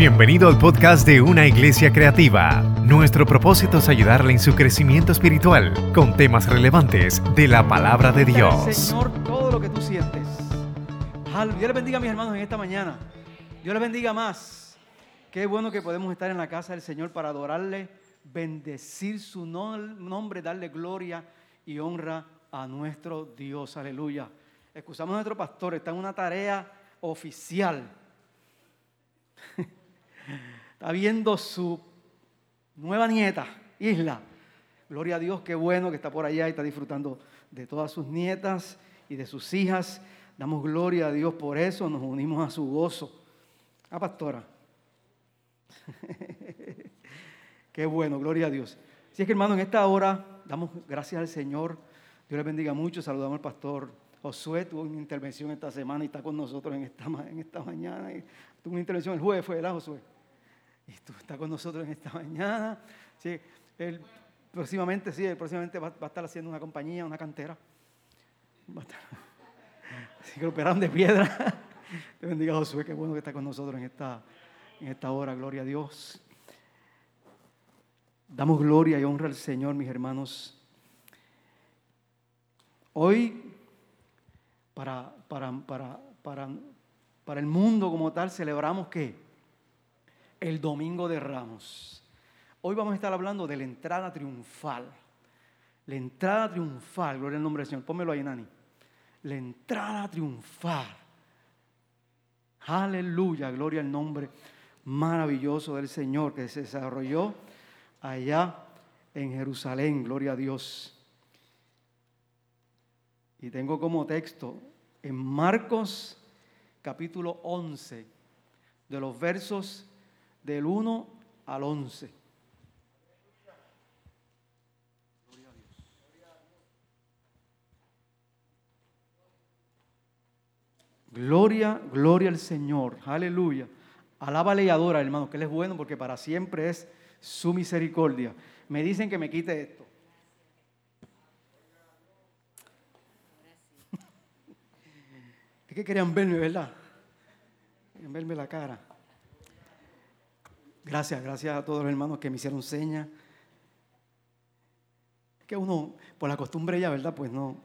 Bienvenido al podcast de Una Iglesia Creativa. Nuestro propósito es ayudarle en su crecimiento espiritual con temas relevantes de la palabra de Dios. Señor, todo lo que tú sientes. Dios le bendiga a mis hermanos en esta mañana. Dios le bendiga más. Qué bueno que podemos estar en la casa del Señor para adorarle, bendecir su nombre, darle gloria y honra a nuestro Dios. Aleluya. Excusamos a nuestro pastor, está en una tarea oficial. Está viendo su nueva nieta, Isla. Gloria a Dios, qué bueno que está por allá y está disfrutando de todas sus nietas y de sus hijas. Damos gloria a Dios por eso, nos unimos a su gozo. Ah, pastora. qué bueno, gloria a Dios. Así es que hermano, en esta hora damos gracias al Señor. Dios le bendiga mucho. Saludamos al pastor Josué. Tuvo una intervención esta semana y está con nosotros en esta, en esta mañana. Tuvo una intervención el jueves, fue, ¿verdad, Josué? Y tú estás con nosotros en esta mañana. Sí, él próximamente, sí, próximamente va, a estar haciendo una compañía, una cantera. así que lo operaron de piedra. Te bendiga Josué, qué bueno que está con nosotros en esta, en esta hora. Gloria a Dios. Damos gloria y honra al Señor, mis hermanos. Hoy, para, para, para, para, para el mundo como tal, celebramos que el Domingo de Ramos. Hoy vamos a estar hablando de la entrada triunfal. La entrada triunfal, gloria al nombre del Señor. Pónmelo ahí, Nani. La entrada triunfal. Aleluya, gloria al nombre maravilloso del Señor que se desarrolló allá en Jerusalén, gloria a Dios. Y tengo como texto en Marcos capítulo 11, de los versos del 1 al 11. Gloria, gloria al Señor. Aleluya. Alábale y adora, hermano, que Él es bueno porque para siempre es su misericordia. Me dicen que me quite esto. Es que querían verme, ¿verdad? Querían verme la cara. Gracias, gracias a todos los hermanos que me hicieron señas. Que uno, por la costumbre ya, ¿verdad? Pues no,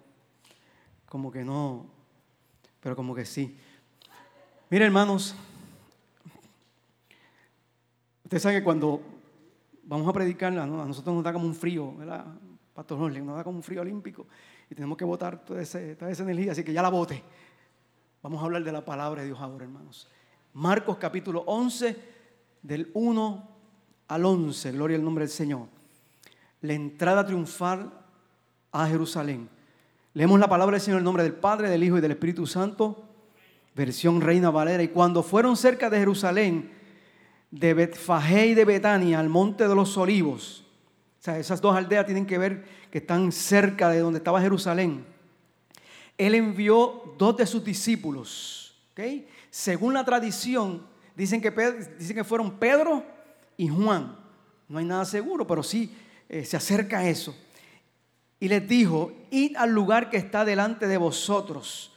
como que no, pero como que sí. Mira, hermanos, ustedes saben que cuando vamos a predicar, a nosotros nos da como un frío, ¿verdad? Pastor Norley, nos da como un frío olímpico y tenemos que votar toda, toda esa energía, así que ya la vote. Vamos a hablar de la palabra de Dios ahora, hermanos. Marcos capítulo 11 del 1 al 11, gloria al nombre del Señor. La entrada triunfal a Jerusalén. Leemos la palabra del Señor en el nombre del Padre, del Hijo y del Espíritu Santo, versión Reina Valera. Y cuando fueron cerca de Jerusalén, de Betfagé y de Betania, al monte de los olivos, o sea, esas dos aldeas tienen que ver que están cerca de donde estaba Jerusalén. Él envió dos de sus discípulos. ¿okay? Según la tradición, Dicen que, fueron Pedro y Juan. No hay nada seguro, pero sí eh, se acerca a eso. Y les dijo, id al lugar que está delante de vosotros,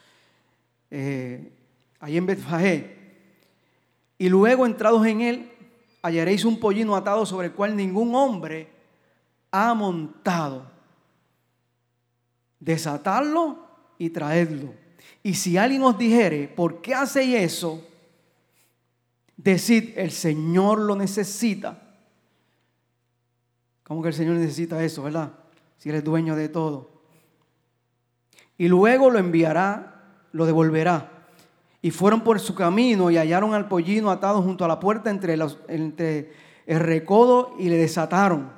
eh, ahí en Betfagé. Y luego entrados en él, hallaréis un pollino atado sobre el cual ningún hombre ha montado. Desatarlo y traedlo. Y si alguien os dijere, ¿por qué hacéis eso? Decid, el Señor lo necesita. ¿Cómo que el Señor necesita eso, verdad? Si Él es dueño de todo. Y luego lo enviará, lo devolverá. Y fueron por su camino y hallaron al pollino atado junto a la puerta entre, los, entre el recodo y le desataron.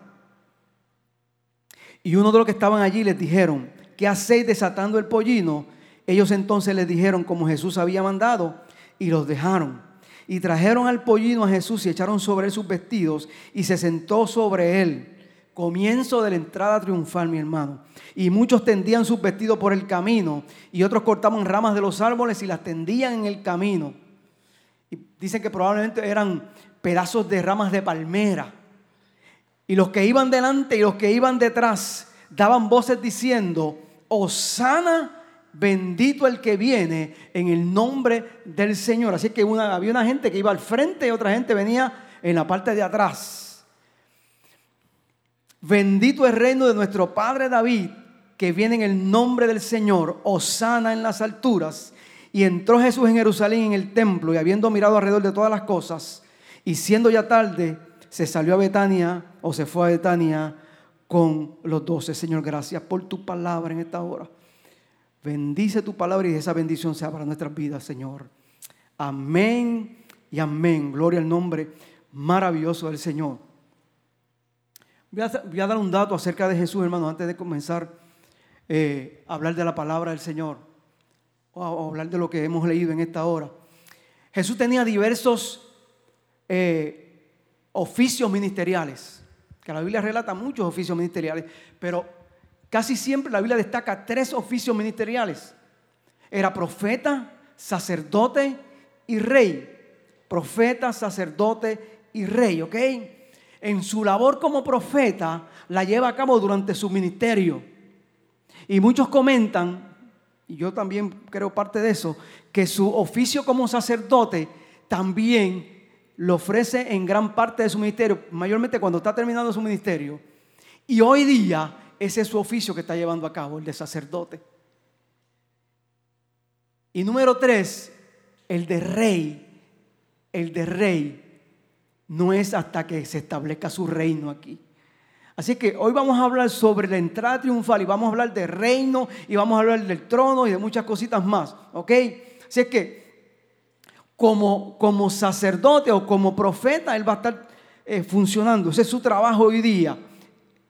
Y uno de los que estaban allí les dijeron, ¿qué hacéis desatando el pollino? Ellos entonces les dijeron como Jesús había mandado y los dejaron. Y trajeron al pollino a Jesús y echaron sobre él sus vestidos y se sentó sobre él. Comienzo de la entrada triunfal, mi hermano. Y muchos tendían sus vestidos por el camino y otros cortaban ramas de los árboles y las tendían en el camino. Y dicen que probablemente eran pedazos de ramas de palmera. Y los que iban delante y los que iban detrás daban voces diciendo, Osana bendito el que viene en el nombre del Señor. Así que había una gente que iba al frente y otra gente venía en la parte de atrás. Bendito el reino de nuestro Padre David, que viene en el nombre del Señor, osana en las alturas. Y entró Jesús en Jerusalén en el templo y habiendo mirado alrededor de todas las cosas, y siendo ya tarde, se salió a Betania o se fue a Betania con los doce. Señor, gracias por tu palabra en esta hora. Bendice tu palabra y esa bendición sea para nuestras vidas, Señor. Amén y amén. Gloria al nombre maravilloso del Señor. Voy a, dar un dato acerca de Jesús, hermano, antes de comenzar eh, a hablar de la palabra del Señor o a, hablar de lo que hemos leído en esta hora. Jesús tenía diversos eh, oficios ministeriales, que la Biblia relata muchos oficios ministeriales, pero casi siempre la Biblia destaca tres oficios ministeriales. Era profeta, sacerdote y rey. Profeta, sacerdote y rey, ¿ok? En su labor como profeta la lleva a cabo durante su ministerio. Y muchos comentan, y yo también creo parte de eso, que su oficio como sacerdote también lo ofrece en gran parte de su ministerio, mayormente cuando está terminando su ministerio. Y hoy día ese es su oficio que está llevando a cabo, el de sacerdote. Y número tres, el de rey. El de rey no es hasta que se establezca su reino aquí. Así que hoy vamos a hablar sobre la entrada triunfal y vamos a hablar de reino y vamos a hablar del trono y de muchas cositas más. ¿Ok? Así que como, como sacerdote o como profeta, él va a estar eh, funcionando. Ese es su trabajo hoy día,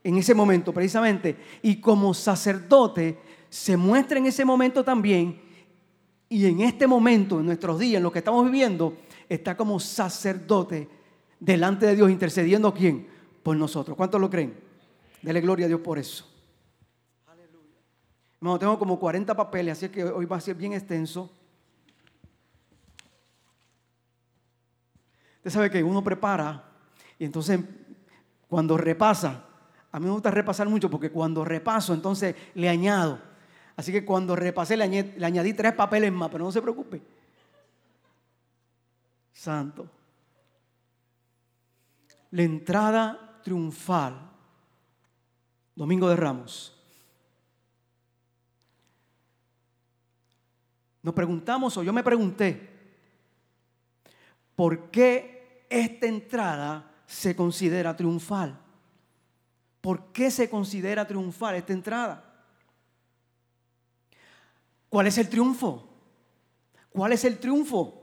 en ese momento precisamente. Y como sacerdote se muestra en ese momento también. Y en este momento, en nuestros días, en lo que estamos viviendo, está como sacerdote delante de Dios intercediendo quién? Por nosotros. ¿Cuántos lo creen? Dele gloria a Dios por eso. Aleluya. No, tengo como 40 papeles, así que hoy va a ser bien extenso. Usted sabe que uno prepara y entonces cuando repasa, a mí me gusta repasar mucho porque cuando repaso entonces le añado. Así que cuando repasé le añadí, le añadí tres papeles más, pero no se preocupe. Santo la entrada triunfal, Domingo de Ramos. Nos preguntamos, o yo me pregunté, ¿por qué esta entrada se considera triunfal? ¿Por qué se considera triunfal esta entrada? ¿Cuál es el triunfo? ¿Cuál es el triunfo?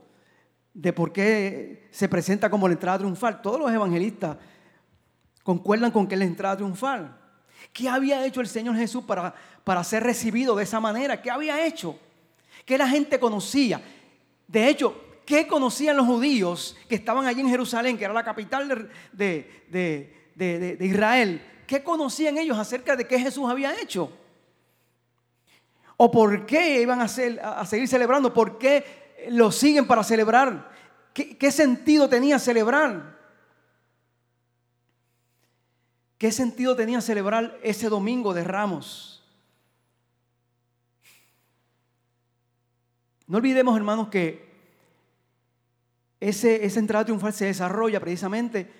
de por qué se presenta como la entrada triunfal. Todos los evangelistas concuerdan con que es la entrada triunfal. ¿Qué había hecho el Señor Jesús para, para ser recibido de esa manera? ¿Qué había hecho? ¿Qué la gente conocía? De hecho, ¿qué conocían los judíos que estaban allí en Jerusalén, que era la capital de, de Israel? ¿Qué conocían ellos acerca de qué Jesús había hecho? ¿O por qué iban a, seguir celebrando? ¿Por qué lo siguen para celebrar. ¿Qué, sentido tenía celebrar? ¿Qué sentido tenía celebrar ese domingo de ramos? No olvidemos, hermanos, que ese, esa entrada triunfal se desarrolla precisamente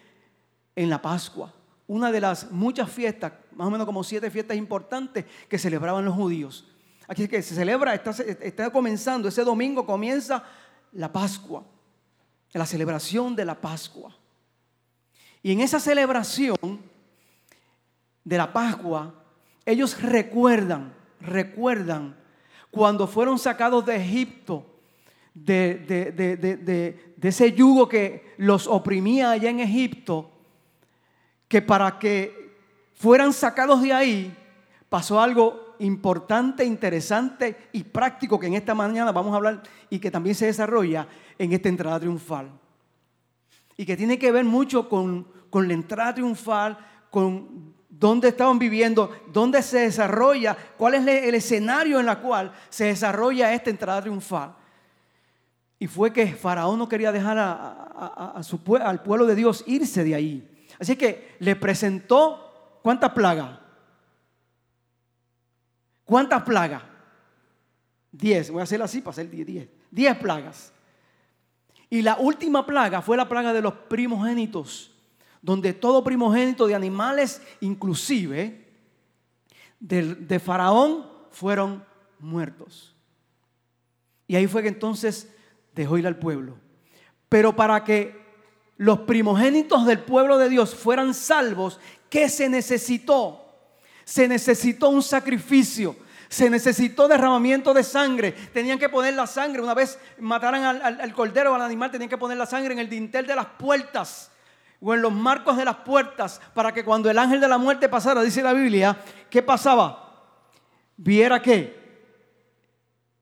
en la Pascua, una de las muchas fiestas, más o menos como siete fiestas importantes que celebraban los judíos. Aquí es que se celebra, está, comenzando, ese domingo comienza la Pascua, la celebración de la Pascua. Y en esa celebración de la Pascua, ellos recuerdan, recuerdan cuando fueron sacados de Egipto, de, ese yugo que los oprimía allá en Egipto, que para que fueran sacados de ahí, pasó algo importante, interesante y práctico que en esta mañana vamos a hablar y que también se desarrolla en esta entrada triunfal. Y que tiene que ver mucho con, la entrada triunfal, con dónde estaban viviendo, dónde se desarrolla, cuál es el escenario en el cual se desarrolla esta entrada triunfal. Y fue que Faraón no quería dejar al pueblo de Dios irse de ahí. Así que le presentó, ¿cuántas plagas? ¿Cuántas plagas? Diez, voy a hacer así para hacer diez, diez. Diez plagas. Y la última plaga fue la plaga de los primogénitos, donde todo primogénito de animales, inclusive de Faraón, fueron muertos. Y ahí fue que entonces dejó ir al pueblo. Pero para que los primogénitos del pueblo de Dios fueran salvos, ¿qué se necesitó? Se necesitó un sacrificio. Se necesitó derramamiento de sangre. Tenían que poner la sangre. Una vez mataran al, cordero o al animal, tenían que poner la sangre en el dintel de las puertas o en los marcos de las puertas para que cuando el ángel de la muerte pasara, dice la Biblia, ¿qué pasaba? Viera que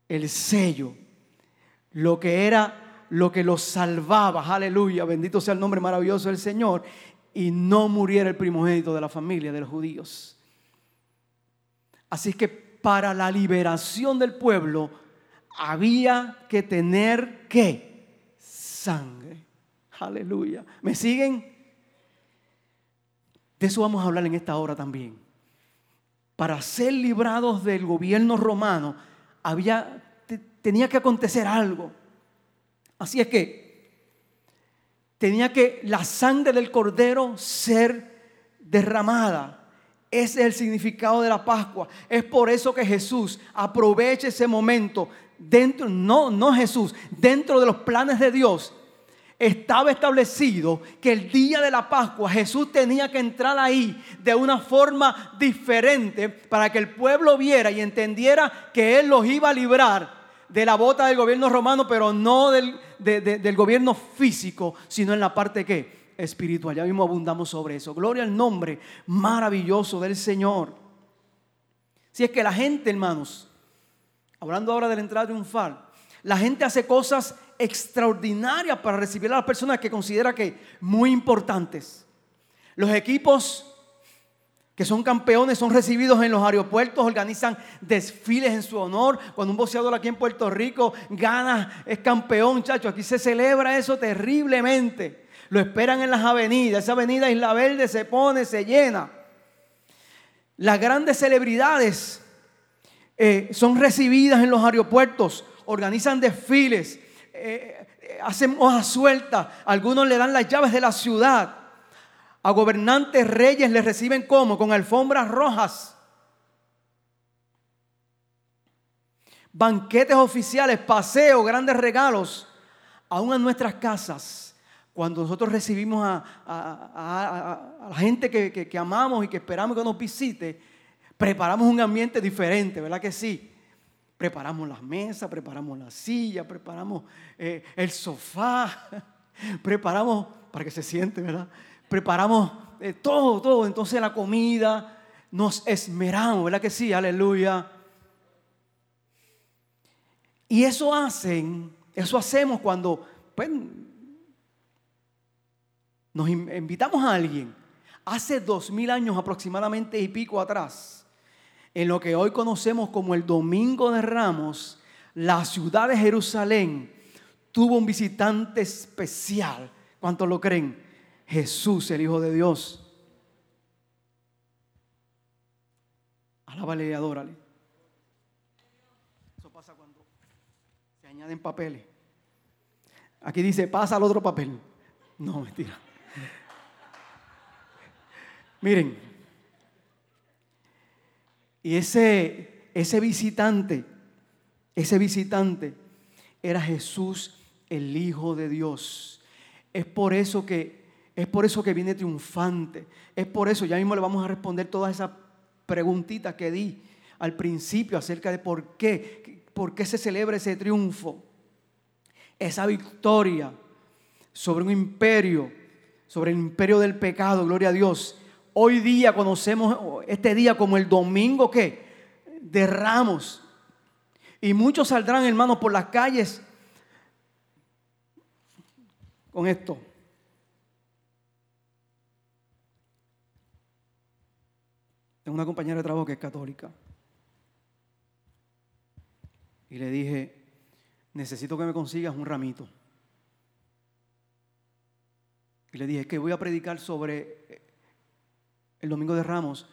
el sello, lo que era lo que los salvaba, aleluya, bendito sea el nombre maravilloso del Señor, y no muriera el primogénito de la familia de los judíos. Así que para la liberación del pueblo había que tener qué? Sangre. Aleluya. ¿Me siguen? De eso vamos a hablar en esta hora también. Para ser librados del gobierno romano había tenía que acontecer algo. Así es que tenía que la sangre del cordero ser derramada. Ese es el significado de la Pascua. Es por eso que Jesús aprovecha ese momento dentro, no, no Jesús, dentro de los planes de Dios. Estaba establecido que el día de la Pascua Jesús tenía que entrar ahí de una forma diferente para que el pueblo viera y entendiera que Él los iba a librar de la bota del gobierno romano, pero no del, del gobierno físico, sino en la parte que espiritual. Ya mismo abundamos sobre eso. Gloria al nombre maravilloso del Señor. Si es que la gente, hermanos, hablando ahora de la entrada triunfal, la gente hace cosas extraordinarias para recibir a las personas que considera que muy importantes. Los equipos que son campeones, son recibidos en los aeropuertos, organizan desfiles en su honor. Cuando un boxeador aquí en Puerto Rico gana, es campeón, chacho. Aquí se celebra eso terriblemente. Lo esperan en las avenidas. Esa avenida Isla Verde se pone, se llena. Las grandes celebridades eh, son recibidas en los aeropuertos, organizan desfiles, eh, eh, hacen hojas sueltas. Algunos le dan las llaves de la ciudad. A gobernantes reyes les reciben como? Con alfombras rojas. Banquetes oficiales, paseos, grandes regalos. Aún en nuestras casas, cuando nosotros recibimos a, la gente que, que, amamos y que esperamos que nos visite, preparamos un ambiente diferente, ¿verdad que sí? Preparamos las mesas, preparamos la silla, preparamos eh, el sofá, preparamos para que se siente, ¿verdad? Preparamos eh, todo, todo. Entonces la comida, nos esmeramos, ¿verdad que sí? Aleluya. Y eso hacen, eso hacemos cuando pues, nos invitamos a alguien. Hace dos mil años aproximadamente y pico atrás, en lo que hoy conocemos como el Domingo de Ramos, la ciudad de Jerusalén tuvo un visitante especial. ¿Cuántos lo creen? Jesús, el Hijo de Dios. Alábale y adórale. Eso pasa cuando se añaden papeles. Aquí dice, pasa al otro papel. No, mentira. Miren, y ese, ese visitante, ese visitante era Jesús, el Hijo de Dios. Es por eso que es por eso que viene triunfante. Es por eso, ya mismo le vamos a responder todas esas preguntitas que di al principio acerca de por qué, por qué se celebra ese triunfo, esa victoria sobre un imperio, sobre el imperio del pecado, gloria a Dios. Hoy día conocemos este día como el domingo que de Ramos. Y muchos saldrán, hermanos, por las calles con esto. Tengo una compañera de trabajo que es católica. Y le dije, necesito que me consigas un ramito. Y le dije que voy a predicar sobre el Domingo de Ramos.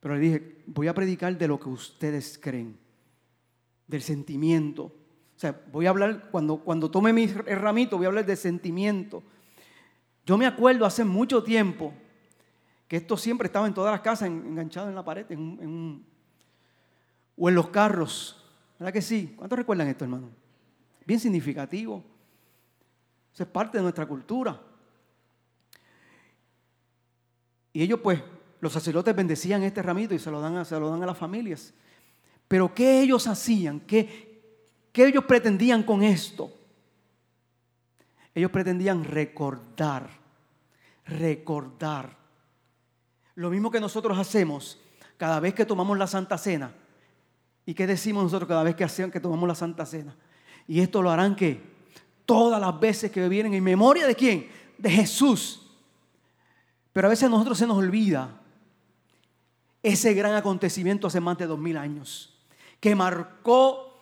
Pero le dije, voy a predicar de lo que ustedes creen, del sentimiento. O sea, voy a hablar, cuando, cuando tome mi ramito, voy a hablar de sentimiento. Yo me acuerdo hace mucho tiempo que esto siempre estaba en todas las casas, enganchado en la pared, o en los carros. ¿Verdad que sí? ¿Cuántos recuerdan esto, hermano? Bien significativo. Eso es parte de nuestra cultura. Y ellos, pues, los sacerdotes bendecían este ramito y se lo dan a, se lo dan a las familias. Pero ¿qué ellos hacían? ¿Qué, ¿Qué ellos pretendían con esto? Ellos pretendían recordar, recordar. Lo mismo que nosotros hacemos cada vez que tomamos la Santa Cena. ¿Y qué decimos nosotros cada vez que, que tomamos la Santa Cena? Y esto lo harán que todas las veces que vienen en memoria de quién? De Jesús. Pero a veces a nosotros se nos olvida ese gran acontecimiento hace más de dos mil años, que marcó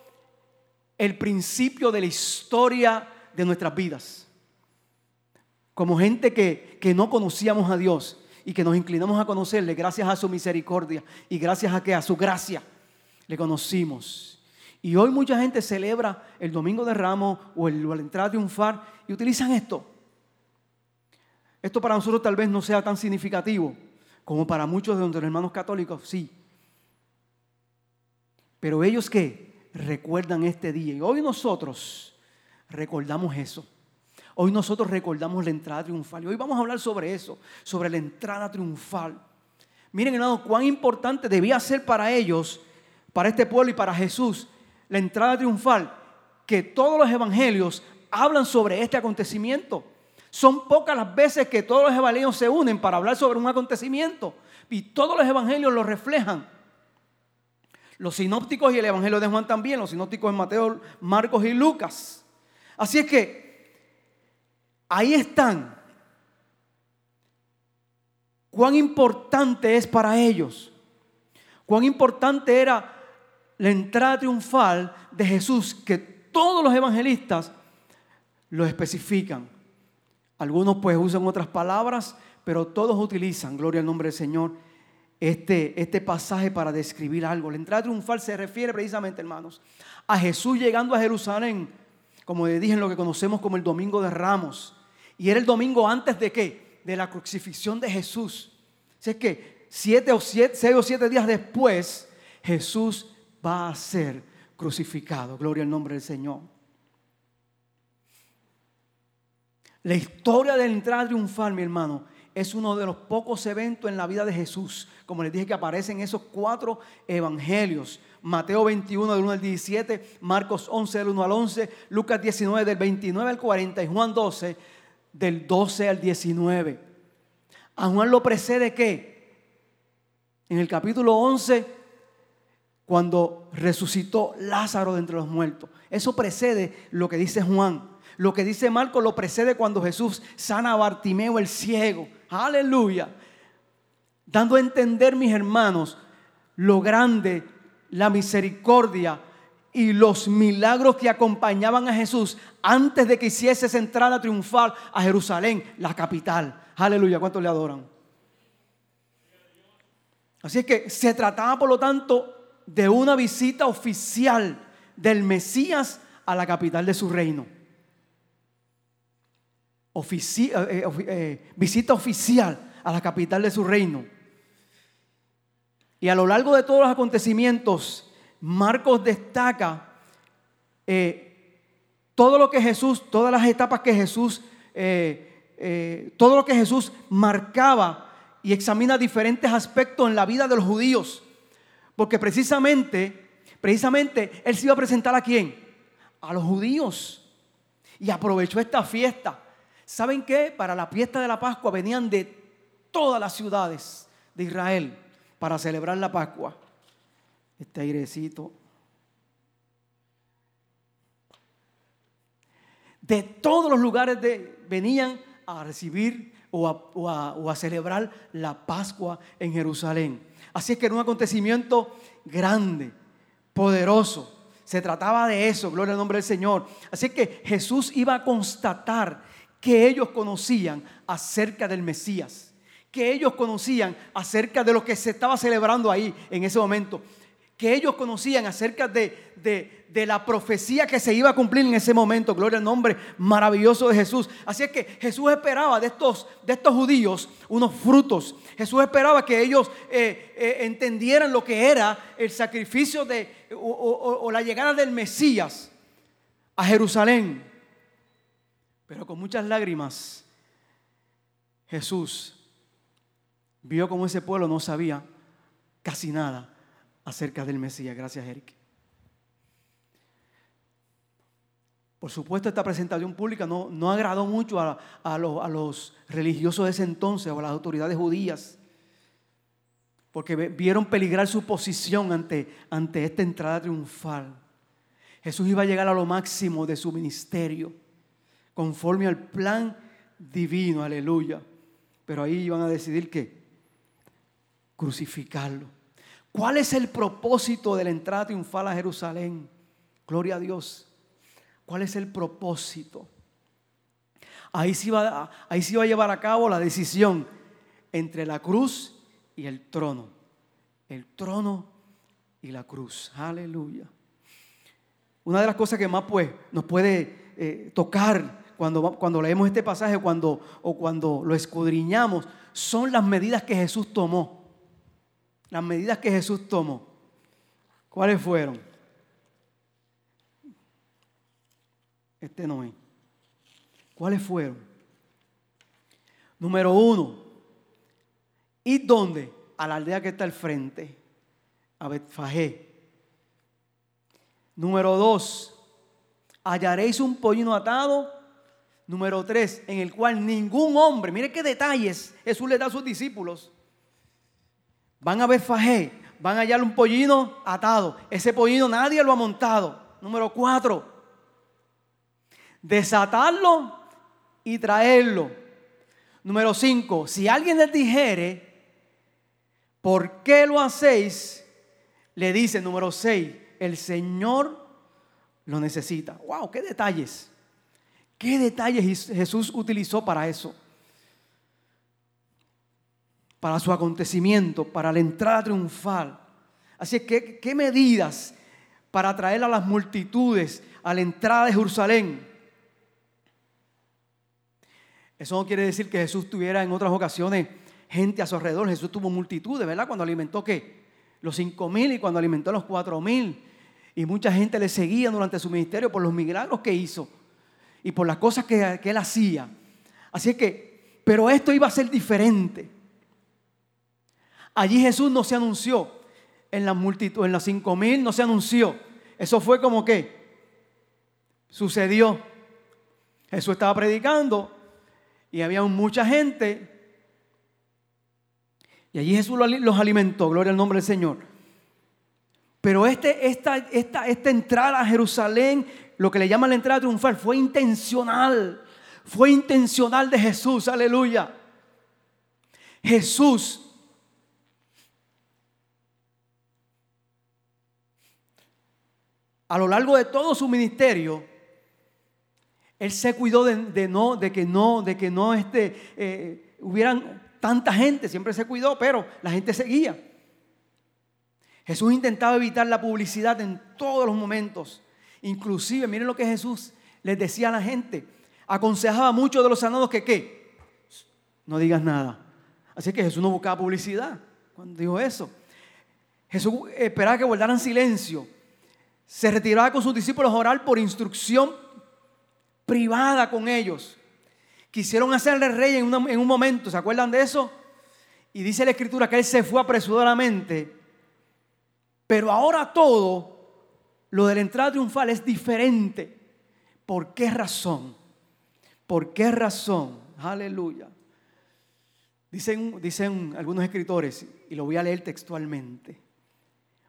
el principio de la historia de nuestras vidas. Como gente que, que no conocíamos a Dios y que nos inclinamos a conocerle gracias a su misericordia y gracias a que a su gracia le conocimos. Y hoy mucha gente celebra el Domingo de Ramos o, el, o la entrada triunfal y utilizan esto. Esto para nosotros tal vez no sea tan significativo, como para muchos de nuestros hermanos católicos, sí. Pero ellos que recuerdan este día. Y hoy nosotros recordamos eso. Hoy nosotros recordamos la entrada triunfal. Y hoy vamos a hablar sobre eso, sobre la entrada triunfal. Miren, hermano, cuán importante debía ser para ellos, para este pueblo y para Jesús, la entrada triunfal, que todos los evangelios hablan sobre este acontecimiento. Son pocas las veces que todos los evangelios se unen para hablar sobre un acontecimiento. Y todos los evangelios lo reflejan. Los sinópticos y el evangelio de Juan también. Los sinópticos en Mateo, Marcos y Lucas. Así es que ahí están. Cuán importante es para ellos. Cuán importante era la entrada triunfal de Jesús que todos los evangelistas lo especifican. Algunos pues usan otras palabras, pero todos utilizan, gloria al nombre del Señor, este, este pasaje para describir algo. La entrada triunfal se refiere precisamente, hermanos, a Jesús llegando a Jerusalén, como dije en lo que conocemos como el Domingo de Ramos. Y era el domingo antes de qué? De la crucifixión de Jesús. Así es que siete o seis o siete días después, Jesús va a ser crucificado. Gloria al nombre del Señor. La historia de la entrada triunfal, mi hermano, es uno de los pocos eventos en la vida de Jesús. Como les dije que aparecen esos cuatro evangelios. Mateo 21 del 1 al 17, Marcos 11 del 1 al 11, Lucas 19 del 29 al 40 y Juan 12 del 12 al 19. A Juan lo precede qué? En el capítulo 11, cuando resucitó Lázaro de entre los muertos. Eso precede lo que dice Juan. Lo que dice Marco lo precede cuando Jesús sana a Bartimeo el ciego. Aleluya. Dando a entender, mis hermanos, lo grande, la misericordia y los milagros que acompañaban a Jesús antes de que hiciese esa entrada triunfal a Jerusalén, la capital. Aleluya. ¿Cuántos le adoran? Así es que se trataba, por lo tanto, de una visita oficial del Mesías a la capital de su reino. Eh, eh, eh, visita oficial a la capital de su reino. Y a lo largo de todos los acontecimientos, Marcos destaca todo lo que Jesús, todas las etapas que Jesús, todo lo que Jesús marcaba y examina diferentes aspectos en la vida de los judíos. Porque precisamente, precisamente, Él se iba a presentar a quién? A los judíos. Y aprovechó esta fiesta ¿Saben qué? Para la fiesta de la Pascua venían de todas las ciudades de Israel para celebrar la Pascua. Este airecito. De todos los lugares de, venían a recibir o a, o a celebrar la Pascua en Jerusalén. Así es que era un acontecimiento grande, poderoso. Se trataba de eso, gloria al nombre del Señor. Así que Jesús iba a constatar que ellos conocían acerca del Mesías, que ellos conocían acerca de lo que se estaba celebrando ahí en ese momento, que ellos conocían acerca de, de, la profecía que se iba a cumplir en ese momento. Gloria al nombre maravilloso de Jesús. Así es que Jesús esperaba de estos, de estos judíos unos frutos. Jesús esperaba que ellos eh, eh, entendieran lo que era el sacrificio de, o la llegada del Mesías a Jerusalén. Pero con muchas lágrimas, Jesús vio como ese pueblo no sabía casi nada acerca del Mesías. Gracias, Eric. Por supuesto, esta presentación pública no, no agradó mucho a, a, los, religiosos de ese entonces o a las autoridades judías, porque vieron peligrar su posición ante, ante esta entrada triunfal. Jesús iba a llegar a lo máximo de su ministerio, conforme al plan divino, aleluya. Pero ahí iban a decidir que crucificarlo. ¿Cuál es el propósito de la entrada triunfal a Jerusalén? Gloria a Dios. ¿Cuál es el propósito? Ahí se, iba, ahí a llevar a cabo la decisión entre la cruz y el trono. El trono y la cruz. Aleluya. Una de las cosas que más pues, nos puede eh, tocar cuando, cuando leemos este pasaje cuando, o cuando lo escudriñamos son las medidas que Jesús tomó. Las medidas que Jesús tomó. ¿Cuáles fueron? Este no es. ¿Cuáles fueron? Número uno, ¿y dónde? A la aldea que está al frente, a Betfagé. Número dos, hallaréis un pollino atado. Número tres, en el cual ningún hombre, mire qué detalles Jesús le da a sus discípulos. Van a Betfagé, van a hallar un pollino atado. Ese pollino nadie lo ha montado. Número cuatro, desatarlo y traerlo. Número cinco, si alguien les dijere, ¿por qué lo hacéis? Le dice, número seis, el Señor lo necesita. ¡Wow! ¡Qué detalles! ¿Qué detalles Jesús utilizó para eso? Para su acontecimiento, para la entrada triunfal. Así que, ¿qué medidas para atraer a las multitudes a la entrada de Jerusalén? Eso no quiere decir que Jesús tuviera en otras ocasiones gente a su alrededor. Jesús tuvo multitudes, ¿verdad? Cuando alimentó qué? Los cinco mil y cuando alimentó los cuatro mil. Y mucha gente le seguía durante su ministerio por los milagros que hizo y por las cosas que, él hacía. Así que, pero esto iba a ser diferente. Allí Jesús no se anunció. En la multitud, en las cinco mil no se anunció. Eso fue como que sucedió. Jesús estaba predicando y había mucha gente. Y allí Jesús los alimentó. Gloria al nombre del Señor. Pero este, esta, esta, esta entrada a Jerusalén, lo que le llaman la entrada triunfal, fue intencional. Fue intencional de Jesús, aleluya. Jesús a lo largo de todo su ministerio, él se cuidó de, no, de que no, de que no este, eh, hubieran tanta gente, siempre se cuidó, pero la gente seguía. Jesús intentaba evitar la publicidad en todos los momentos. Inclusive, miren lo que Jesús les decía a la gente. Aconsejaba a muchos de los sanados que qué. No digas nada. Así que Jesús no buscaba publicidad cuando dijo eso. Jesús esperaba que guardaran silencio. Se retiraba con sus discípulos a orar por instrucción privada con ellos. Quisieron hacerle rey en, un momento, ¿se acuerdan de eso? Y dice la escritura que él se fue apresuradamente pero ahora todo, lo de la entrada triunfal es diferente. ¿Por qué razón? ¿Por qué razón? Aleluya. Dicen, dicen algunos escritores, y lo voy a leer textualmente.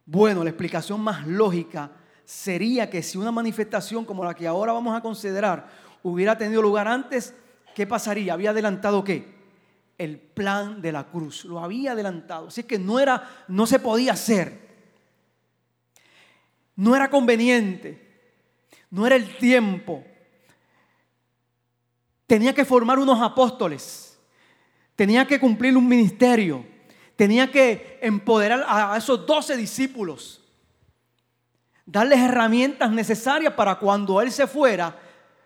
Bueno, la explicación más lógica sería que si una manifestación como la que ahora vamos a considerar hubiera tenido lugar antes, ¿qué pasaría? ¿Había adelantado qué? El plan de la cruz. Lo había adelantado. Así que no era, no se podía hacer no era conveniente, no era el tiempo. Tenía que formar unos apóstoles, tenía que cumplir un ministerio, tenía que empoderar a esos doce discípulos, darles herramientas necesarias para cuando Él se fuera,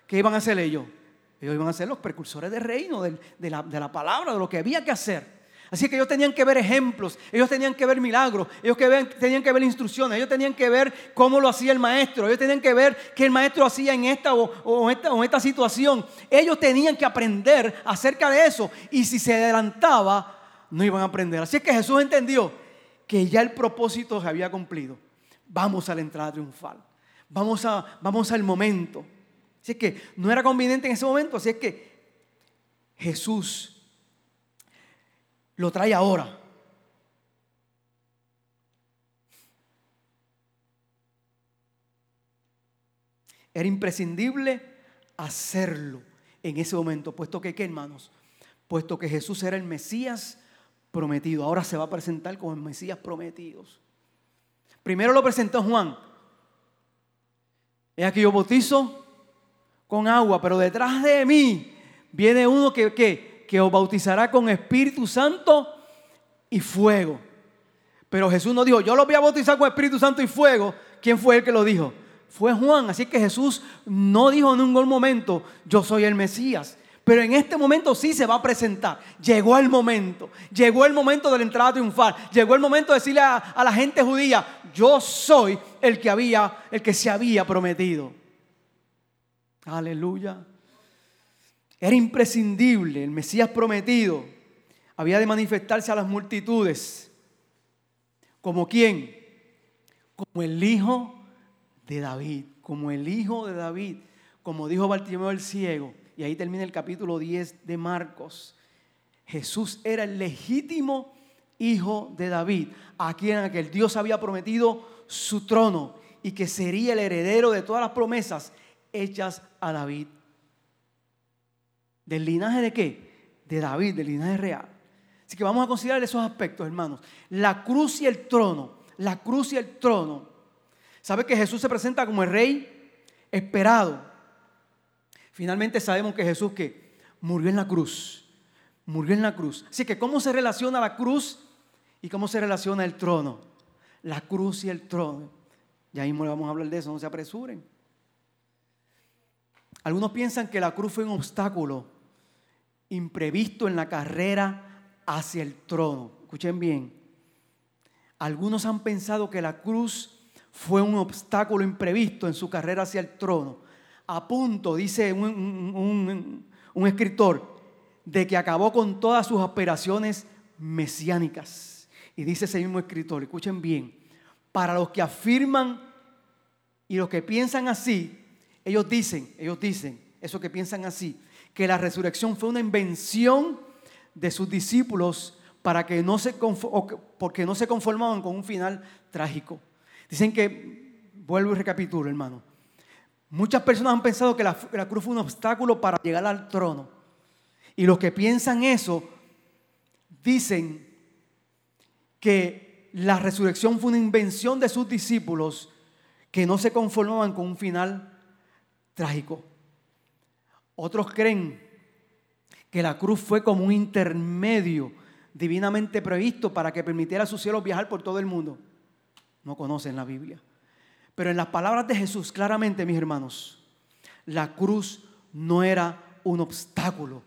¿qué iban a hacer ellos? Ellos iban a ser los precursores del reino, de, la, palabra, de lo que había que hacer. Así que ellos tenían que ver ejemplos, ellos tenían que ver milagros, ellos tenían que ver instrucciones, ellos tenían que ver cómo lo hacía el maestro, ellos tenían que ver qué el maestro hacía en esta o, esta, o esta situación. Ellos tenían que aprender acerca de eso y si se adelantaba, no iban a aprender. Así que Jesús entendió que ya el propósito se había cumplido. Vamos a la entrada triunfal, vamos, a, vamos al momento. Así es que no era conveniente en ese momento, así es que Jesús lo trae ahora. Era imprescindible hacerlo en ese momento, puesto que, ¿qué hermanos? Puesto que Jesús era el Mesías prometido. Ahora se va a presentar como el Mesías prometido. Primero lo presentó Juan. Es aquí yo bautizo con agua, pero detrás de mí viene uno que, que que os bautizará con Espíritu Santo y fuego. Pero Jesús no dijo, yo los voy a bautizar con Espíritu Santo y fuego. ¿Quién fue el que lo dijo? Fue Juan. Así que Jesús no dijo en ningún momento, yo soy el Mesías. Pero en este momento sí se va a presentar. Llegó el momento. Llegó el momento de la entrada triunfal. Llegó el momento de decirle a, la gente judía, yo soy el que había, el que se había prometido. Aleluya. Era imprescindible, el Mesías prometido había de manifestarse a las multitudes. ¿Como quién? Como el hijo de David, como el hijo de David, como dijo Bartimeo el ciego. Y ahí termina el capítulo 10 de Marcos. Jesús era el legítimo hijo de David, a quien aquel Dios había prometido su trono y que sería el heredero de todas las promesas hechas a David ¿Del linaje de qué? De David, del linaje real. Así que vamos a considerar esos aspectos, hermanos. La cruz y el trono. La cruz y el trono. ¿Sabe que Jesús se presenta como el rey esperado? Finalmente sabemos que Jesús que murió en la cruz. Murió en la cruz. Así que ¿cómo se relaciona la cruz y cómo se relaciona el trono? La cruz y el trono. Ya mismo le vamos a hablar de eso, no se apresuren. Algunos piensan que la cruz fue un obstáculo imprevisto en la carrera hacia el trono. Escuchen bien. Algunos han pensado que la cruz fue un obstáculo imprevisto en su carrera hacia el trono. A punto, dice un, escritor, de que acabó con todas sus aspiraciones mesiánicas. Y dice ese mismo escritor, escuchen bien, para los que afirman y los que piensan así, ellos dicen, ellos dicen, eso que piensan así, que la resurrección fue una invención de sus discípulos para que no se porque no se conformaban con un final trágico. Dicen que, vuelvo y recapitulo, hermano. Muchas personas han pensado que la, cruz fue un obstáculo para llegar al trono. Y los que piensan eso dicen que la resurrección fue una invención de sus discípulos que no se conformaban con un final trágico. Otros creen que la cruz fue como un intermedio divinamente previsto para que permitiera a sus cielos viajar por todo el mundo. No conocen la Biblia. Pero en las palabras de Jesús, claramente, mis hermanos, la cruz no era un obstáculo.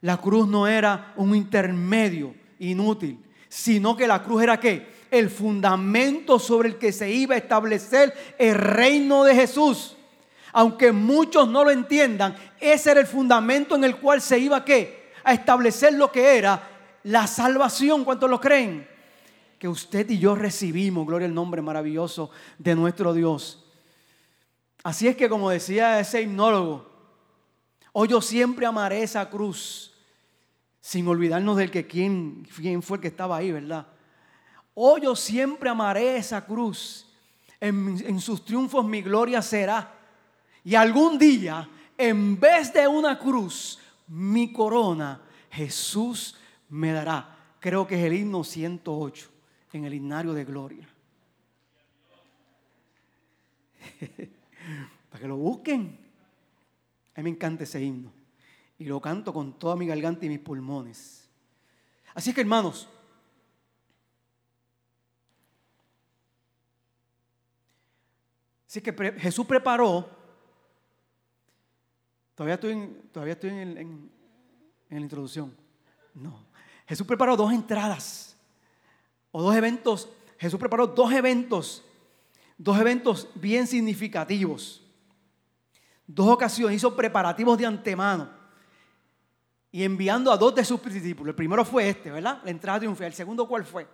La cruz no era un intermedio inútil, sino que la cruz era qué? El fundamento sobre el que se iba a establecer el reino de Jesús aunque muchos no lo entiendan, ese era el fundamento en el cual se iba qué? A establecer lo que era la salvación. ¿Cuántos lo creen? Que usted y yo recibimos, gloria al nombre maravilloso de nuestro Dios. Así es que como decía ese himnólogo, hoy yo siempre amaré esa cruz, sin olvidarnos del que quién, quién fue el que estaba ahí, ¿verdad? Hoy yo siempre amaré esa cruz. En, en sus triunfos mi gloria será. Y algún día, en vez de una cruz, mi corona, Jesús me dará. Creo que es el himno 108 en el himnario de gloria. Para que lo busquen. A mí me encanta ese himno. Y lo canto con toda mi garganta y mis pulmones. Así que hermanos, así que Jesús preparó, todavía estoy en, todavía estoy en la introducción, no, Jesús preparó dos entradas o dos eventos, Jesús preparó dos eventos, dos eventos bien significativos, dos ocasiones, hizo preparativos de antemano y enviando a dos de sus discípulos. El primero fue este, ¿verdad? La entrada triunfal. El segundo, ¿cuál fue?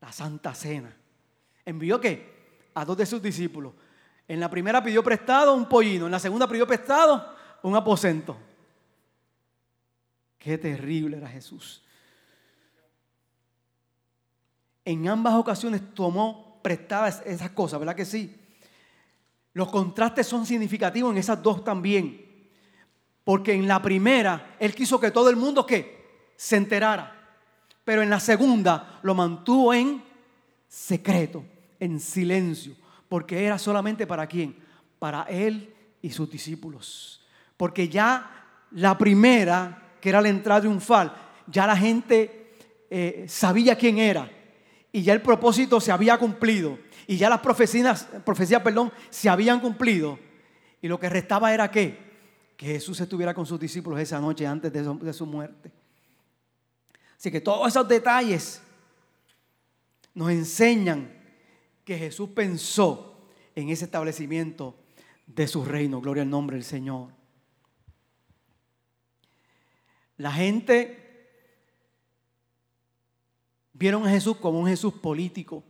La Santa Cena. ¿Envió qué? A dos de sus discípulos. En la primera pidió prestado un pollino, en la segunda pidió prestado un aposento. Qué terrible era Jesús. En ambas ocasiones tomó prestadas esas cosas, ¿verdad que sí? Los contrastes son significativos en esas dos también. Porque en la primera Él quiso que todo el mundo se enterara. Pero en la segunda lo mantuvo en secreto, en silencio. Porque era solamente para quién? Para Él y sus discípulos. Porque ya la primera, que era la entrada triunfal, ya la gente eh, sabía quién era. Y ya el propósito se había cumplido. Y ya las profecías, profecías perdón, se habían cumplido. Y lo que restaba era qué? que Jesús estuviera con sus discípulos esa noche antes de su, muerte. Así que todos esos detalles nos enseñan que Jesús pensó en ese establecimiento de su reino. Gloria al nombre del Señor. La gente vieron a Jesús como un Jesús político.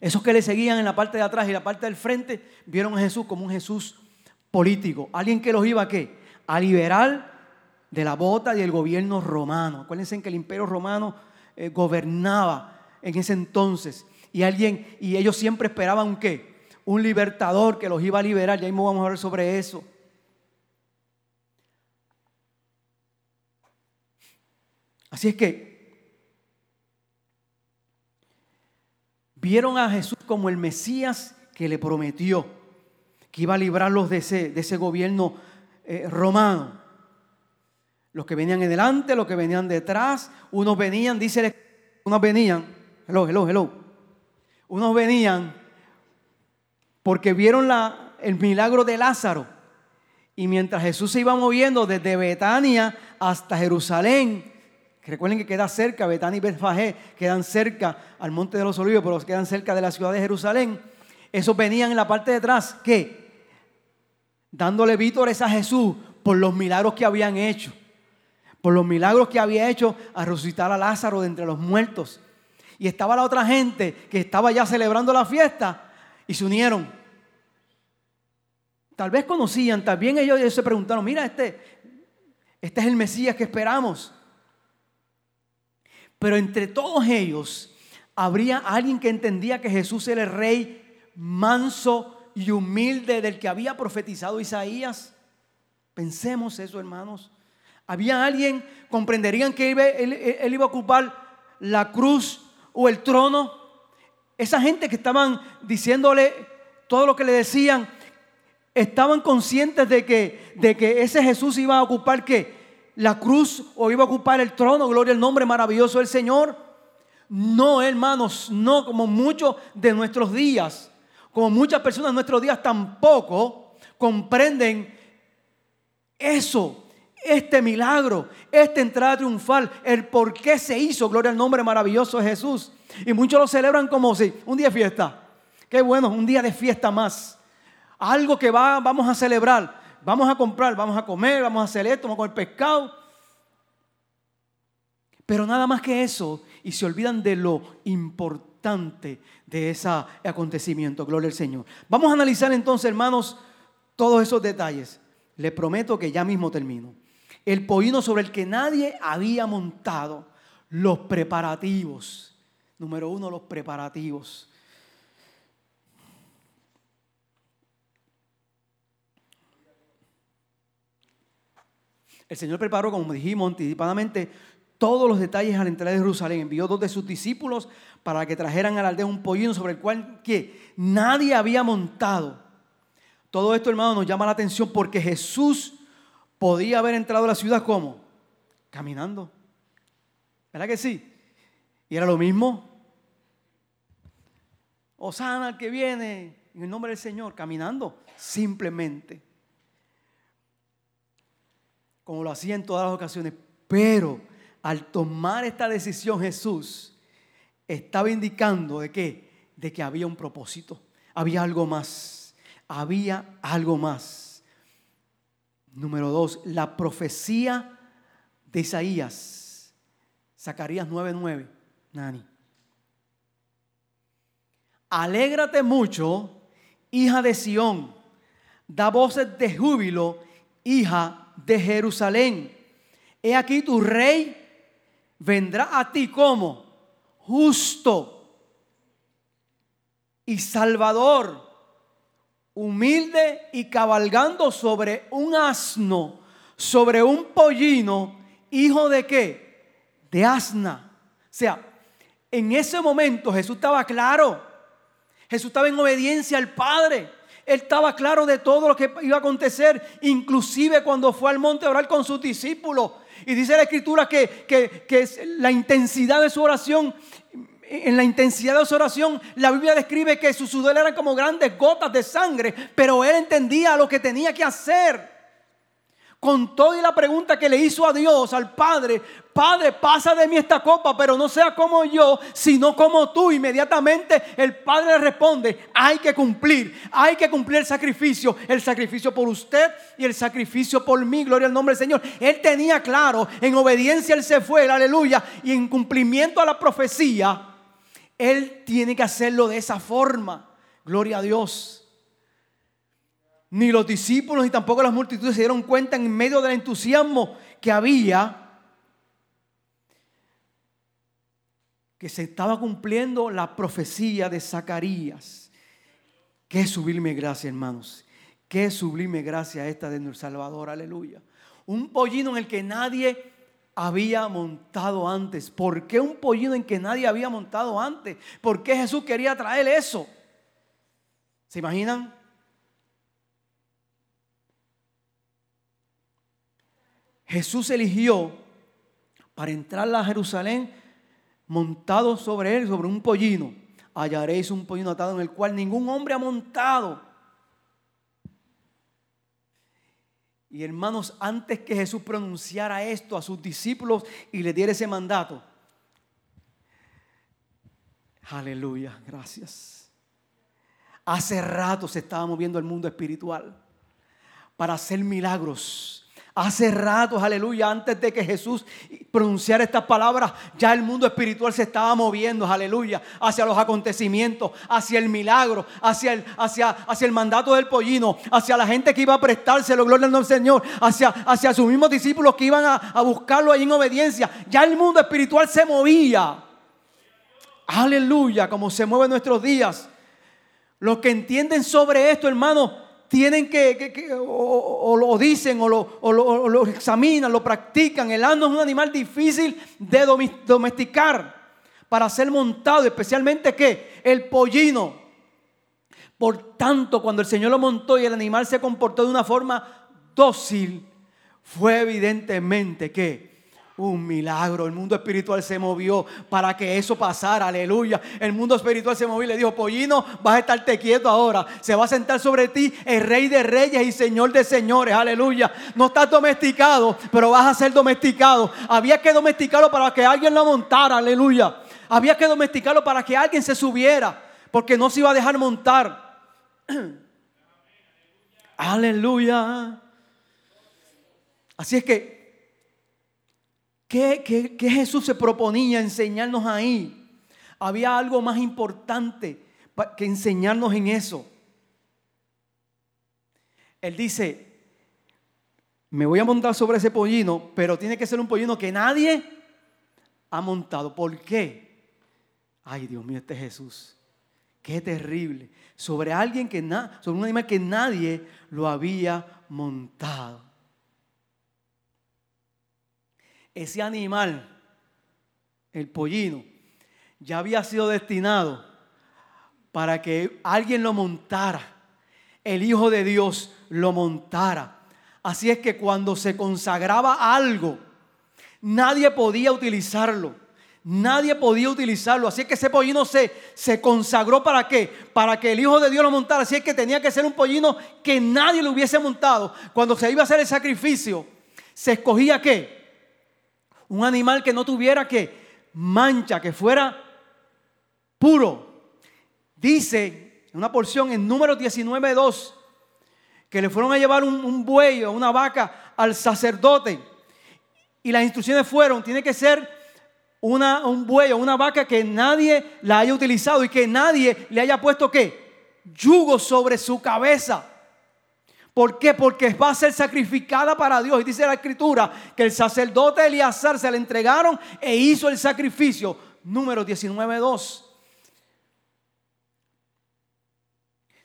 Esos que le seguían en la parte de atrás y la parte del frente vieron a Jesús como un Jesús político, alguien que los iba a qué? A liberar de la bota y del gobierno romano. Acuérdense que el imperio romano eh, gobernaba en ese entonces y alguien y ellos siempre esperaban qué? Un libertador que los iba a liberar. Ya mismo vamos a hablar sobre eso. Así es que vieron a Jesús como el Mesías que le prometió que iba a librarlos de ese, de ese gobierno eh, romano. Los que venían en delante, los que venían detrás, unos venían, dice, unos venían, hello, hello, hello, unos venían porque vieron la, el milagro de Lázaro. Y mientras Jesús se iba moviendo desde Betania hasta Jerusalén, recuerden que queda cerca, Betania y Betfagé quedan cerca al Monte de los Olivos, pero quedan cerca de la ciudad de Jerusalén. Esos venían en la parte de atrás, ¿qué? Dándole vítores a Jesús por los milagros que habían hecho. Por los milagros que había hecho a resucitar a Lázaro de entre los muertos. Y estaba la otra gente que estaba ya celebrando la fiesta y se unieron. Tal vez conocían, también ellos, ellos se preguntaron, mira, este, este es el Mesías que esperamos. Pero entre todos ellos habría alguien que entendía que Jesús era el rey manso y humilde del que había profetizado Isaías. Pensemos eso, hermanos. Había alguien, comprenderían que él, iba a ocupar la cruz o el trono. Esa gente que estaban diciéndole todo lo que le decían, estaban conscientes de que, de que ese Jesús iba a ocupar qué? La cruz o iba a ocupar el trono, gloria al nombre maravilloso del Señor. No, hermanos, no como muchos de nuestros días como muchas personas en nuestros días tampoco comprenden eso, este milagro, esta entrada triunfal, el por qué se hizo, gloria al nombre maravilloso de Jesús. Y muchos lo celebran como si un día de fiesta. Qué bueno, un día de fiesta más. Algo que va, vamos a celebrar, vamos a comprar, vamos a comer, vamos a hacer esto, vamos a comer pescado. Pero nada más que eso, y se olvidan de lo importante de ese acontecimiento. Gloria al Señor. Vamos a analizar entonces, hermanos, todos esos detalles. Le prometo que ya mismo termino. El pollino sobre el que nadie había montado. Los preparativos. Número uno, los preparativos. El Señor preparó, como dijimos anticipadamente, todos los detalles al entrar de Jerusalén. Envió dos de sus discípulos para que trajeran a la aldea un pollino sobre el cual que nadie había montado. Todo esto, hermano, nos llama la atención porque Jesús podía haber entrado a la ciudad como caminando. ¿Verdad que sí? Y era lo mismo. Osana que viene en el nombre del Señor, caminando simplemente. Como lo hacía en todas las ocasiones. Pero al tomar esta decisión Jesús estaba indicando de qué? De que había un propósito, había algo más, había algo más. Número dos, la profecía de Isaías, Zacarías 9:9, Nani. Alégrate mucho, hija de Sión, da voces de júbilo, hija de Jerusalén. He aquí tu rey vendrá a ti como justo y salvador, humilde y cabalgando sobre un asno, sobre un pollino, hijo de qué? De asna. O sea, en ese momento Jesús estaba claro. Jesús estaba en obediencia al Padre. Él estaba claro de todo lo que iba a acontecer, inclusive cuando fue al monte a orar con sus discípulos. Y dice la escritura que, que, la intensidad de su oración en la intensidad de su oración, la Biblia describe que su sudor eran como grandes gotas de sangre, pero él entendía lo que tenía que hacer. Con toda la pregunta que le hizo a Dios, al Padre, Padre, pasa de mí esta copa, pero no sea como yo, sino como tú. Inmediatamente el Padre le responde, hay que cumplir, hay que cumplir el sacrificio, el sacrificio por usted y el sacrificio por mí, gloria al nombre del Señor. Él tenía claro, en obediencia él se fue, aleluya, y en cumplimiento a la profecía, él tiene que hacerlo de esa forma, gloria a Dios. Ni los discípulos ni tampoco las multitudes se dieron cuenta en medio del entusiasmo que había que se estaba cumpliendo la profecía de Zacarías. Qué sublime gracia, hermanos. Qué sublime gracia esta de nuestro Salvador, aleluya. Un pollino en el que nadie había montado antes. ¿Por qué un pollino en que nadie había montado antes? ¿Por qué Jesús quería traer eso? ¿Se imaginan? Jesús eligió para entrar a Jerusalén montado sobre él, sobre un pollino. Hallaréis un pollino atado en el cual ningún hombre ha montado. Y hermanos, antes que Jesús pronunciara esto a sus discípulos y le diera ese mandato, aleluya, gracias. Hace rato se estaba moviendo el mundo espiritual para hacer milagros Hace rato, aleluya, antes de que Jesús pronunciara estas palabras, ya el mundo espiritual se estaba moviendo, aleluya, hacia los acontecimientos, hacia el milagro, hacia el, hacia, hacia el mandato del pollino, hacia la gente que iba a prestárselo, gloria al Señor, hacia, hacia sus mismos discípulos que iban a, a buscarlo ahí en obediencia. Ya el mundo espiritual se movía. Aleluya, como se mueve en nuestros días. Los que entienden sobre esto, hermano, tienen que, o, lo dicen, o lo, examinan, lo practican. El asno es un animal difícil de domesticar para ser montado, especialmente que el pollino. Por tanto, cuando el Señor lo montó y el animal se comportó de una forma dócil, fue evidentemente que un milagro. El mundo espiritual se movió para que eso pasara. Aleluya. El mundo espiritual se movió y le dijo, Pollino, vas a estarte quieto ahora. Se va a sentar sobre ti el rey de reyes y señor de señores. Aleluya. No estás domesticado, pero vas a ser domesticado. Había que domesticarlo para que alguien lo montara. Aleluya. Había que domesticarlo para que alguien se subiera. Porque no se iba a dejar montar. Aleluya. Así es que ¿Qué, Jesús se proponía enseñarnos ahí? Había algo más importante que enseñarnos en eso. Él dice, me voy a montar sobre ese pollino, pero tiene que ser un pollino que nadie ha montado. ¿Por qué? Ay, Dios mío, este Jesús. Qué terrible. Sobre alguien que sobre un animal que nadie lo había montado ese animal, el pollino, ya había sido destinado para que alguien lo montara, el Hijo de Dios lo montara. Así es que cuando se consagraba algo, Nadie podía utilizarlo. Nadie podía utilizarlo. Así que ese pollino se, se consagró para qué? Para que el Hijo de Dios lo montara. Así es que tenía que ser un pollino que nadie lo hubiese montado. Cuando se iba a hacer el sacrificio, se escogía qué? Un animal que no tuviera que mancha, que fuera puro. Dice en una porción en número 19.2 que le fueron a llevar un, buey o una vaca al sacerdote. Y las instrucciones fueron, tiene que ser una, un buey o una vaca que nadie la haya utilizado y que nadie le haya puesto qué? Yugo sobre su cabeza. ¿Por qué? Porque va a ser sacrificada para Dios. Y dice la escritura que el sacerdote Eleazar se le entregaron e hizo el sacrificio. Número 19.2.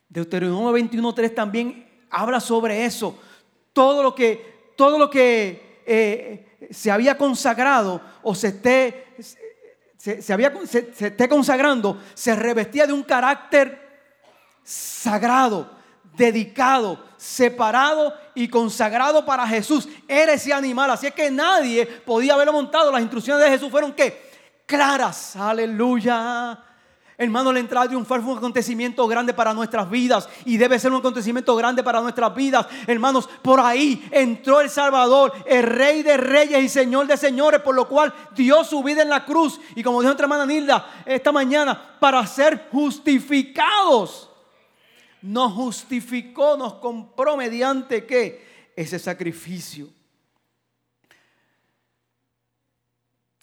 Deuteronomio 21.3 también habla sobre eso. Todo lo que, todo lo que eh, se había consagrado o se esté, se, había, se, esté consagrando, se revestía de un carácter sagrado, dedicado, separado y consagrado para Jesús. Era ese animal, así es que nadie podía haberlo montado. Las instrucciones de Jesús fueron que claras, aleluya. Hermano, la entrada triunfal fue un acontecimiento grande para nuestras vidas y debe ser un acontecimiento grande para nuestras vidas. Hermanos, por ahí entró el Salvador, el Rey de Reyes y Señor de Señores, por lo cual dio su vida en la cruz. Y como dijo nuestra hermana Nilda esta mañana, para ser justificados. Nos justificó, nos compró mediante qué? Ese sacrificio.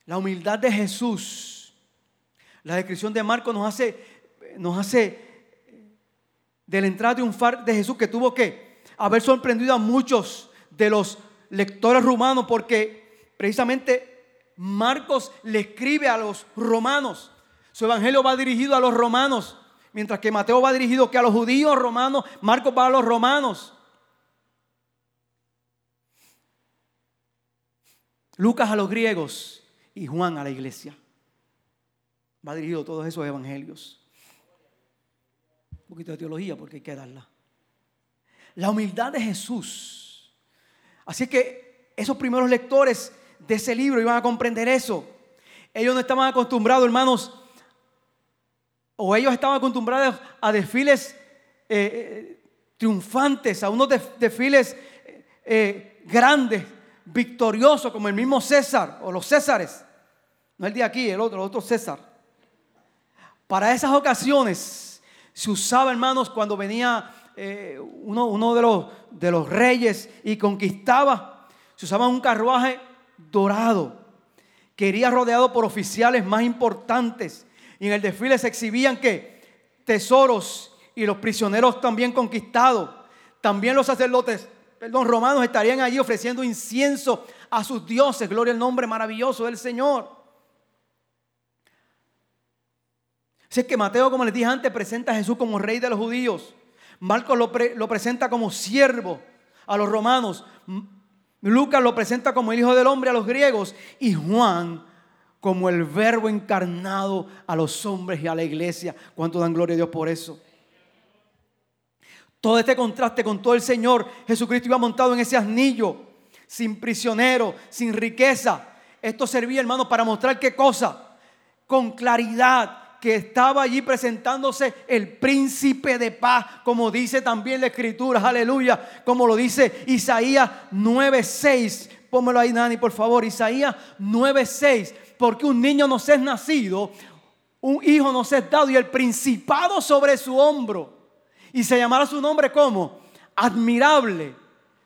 La humildad de Jesús la descripción de Marcos nos hace, nos hace de la entrada triunfal de Jesús que tuvo que haber sorprendido a muchos de los lectores romanos porque precisamente Marcos le escribe a los romanos. Su evangelio va dirigido a los romanos, mientras que Mateo va dirigido que a los judíos romanos, Marcos va a los romanos. Lucas a los griegos y Juan a la iglesia va dirigido a todos esos evangelios. Un poquito de teología porque hay que darla. La humildad de Jesús. Así que esos primeros lectores de ese libro iban a comprender eso. Ellos no estaban acostumbrados, hermanos, o ellos estaban acostumbrados a desfiles eh, eh, triunfantes, a unos desfiles eh, grandes, victoriosos, como el mismo César o los Césares. No el de aquí, el otro, el otro César. Para esas ocasiones se usaba, hermanos, cuando venía uno, de, los, de los reyes y conquistaba, se usaba un carruaje dorado que iría rodeado por oficiales más importantes. Y en el desfile se exhibían que tesoros y los prisioneros también conquistados. También los sacerdotes, perdón, romanos estarían allí ofreciendo incienso a sus dioses. Gloria al nombre maravilloso del Señor. Así es que Mateo, como les dije antes, presenta a Jesús como rey de los judíos. Marcos lo, lo presenta como siervo a los romanos. Lucas lo presenta como el Hijo del Hombre a los griegos. Y Juan como el verbo encarnado a los hombres y a la iglesia. ¿Cuánto dan gloria a Dios por eso? Todo este contraste con todo el Señor, Jesucristo iba montado en ese asnillo, sin prisionero, sin riqueza. Esto servía, hermano, para mostrar qué cosa? Con claridad que estaba allí presentándose el príncipe de paz, como dice también la escritura, aleluya, como lo dice Isaías 9:6. Pónmelo ahí, Nani, por favor, Isaías 9:6, porque un niño nos es nacido, un hijo nos es dado y el principado sobre su hombro. Y se llamará su nombre como admirable,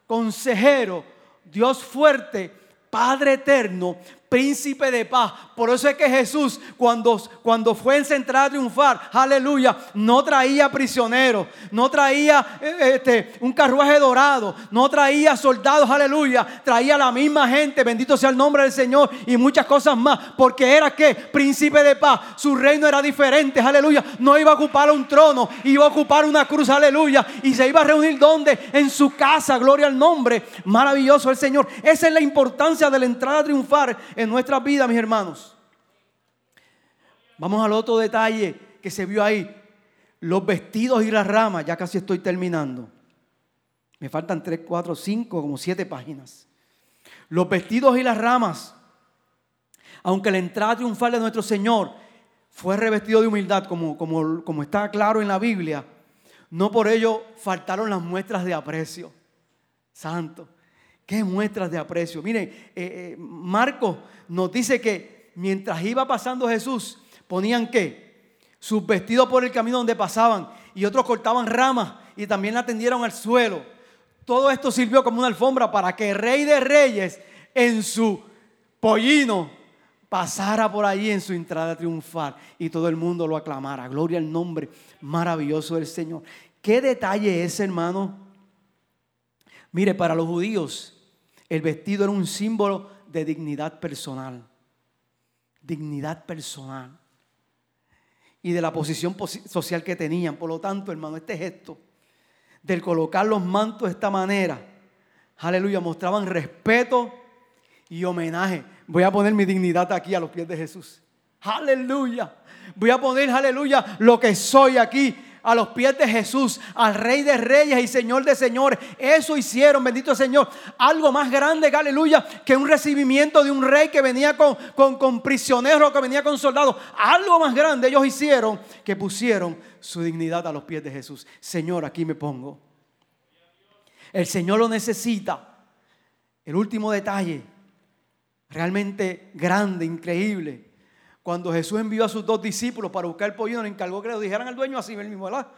consejero, Dios fuerte, Padre eterno, príncipe de paz. Por eso es que Jesús, cuando, cuando fue en central a triunfar, aleluya, no traía prisioneros, no traía eh, este, un carruaje dorado, no traía soldados, aleluya, traía la misma gente, bendito sea el nombre del Señor y muchas cosas más, porque era que príncipe de paz, su reino era diferente, aleluya, no iba a ocupar un trono, iba a ocupar una cruz, aleluya, y se iba a reunir donde? En su casa, gloria al nombre, maravilloso el Señor. Esa es la importancia de la entrada a triunfar nuestra vida, mis hermanos. Vamos al otro detalle que se vio ahí. Los vestidos y las ramas, ya casi estoy terminando. Me faltan 3, 4, 5, como 7 páginas. Los vestidos y las ramas aunque la entrada triunfal de nuestro Señor fue revestido de humildad, como, como, como está claro en la Biblia, no por ello faltaron las muestras de aprecio. Santo, qué muestras de aprecio. Miren, eh, eh, Marcos nos dice que mientras iba pasando Jesús, ponían qué? Sus vestidos por el camino donde pasaban y otros cortaban ramas y también la tendieron al suelo. Todo esto sirvió como una alfombra para que el rey de reyes en su pollino pasara por ahí en su entrada triunfal y todo el mundo lo aclamara. Gloria al nombre maravilloso del Señor. ¿Qué detalle es, hermano? Mire, para los judíos el vestido era un símbolo de dignidad personal. Dignidad personal. Y de la posición social que tenían. Por lo tanto, hermano, este gesto del colocar los mantos de esta manera, aleluya, mostraban respeto y homenaje. Voy a poner mi dignidad aquí a los pies de Jesús. Aleluya. Voy a poner, aleluya, lo que soy aquí a los pies de Jesús, al Rey de Reyes y Señor de Señores. Eso hicieron, bendito Señor. Algo más grande, aleluya, que un recibimiento de un rey que venía con, con, con prisioneros, que venía con soldados. Algo más grande ellos hicieron que pusieron su dignidad a los pies de Jesús. Señor, aquí me pongo. El Señor lo necesita. El último detalle, realmente grande, increíble cuando Jesús envió a sus dos discípulos para buscar el pollino, le encargó que le dijeran al dueño así mismo, ¿verdad?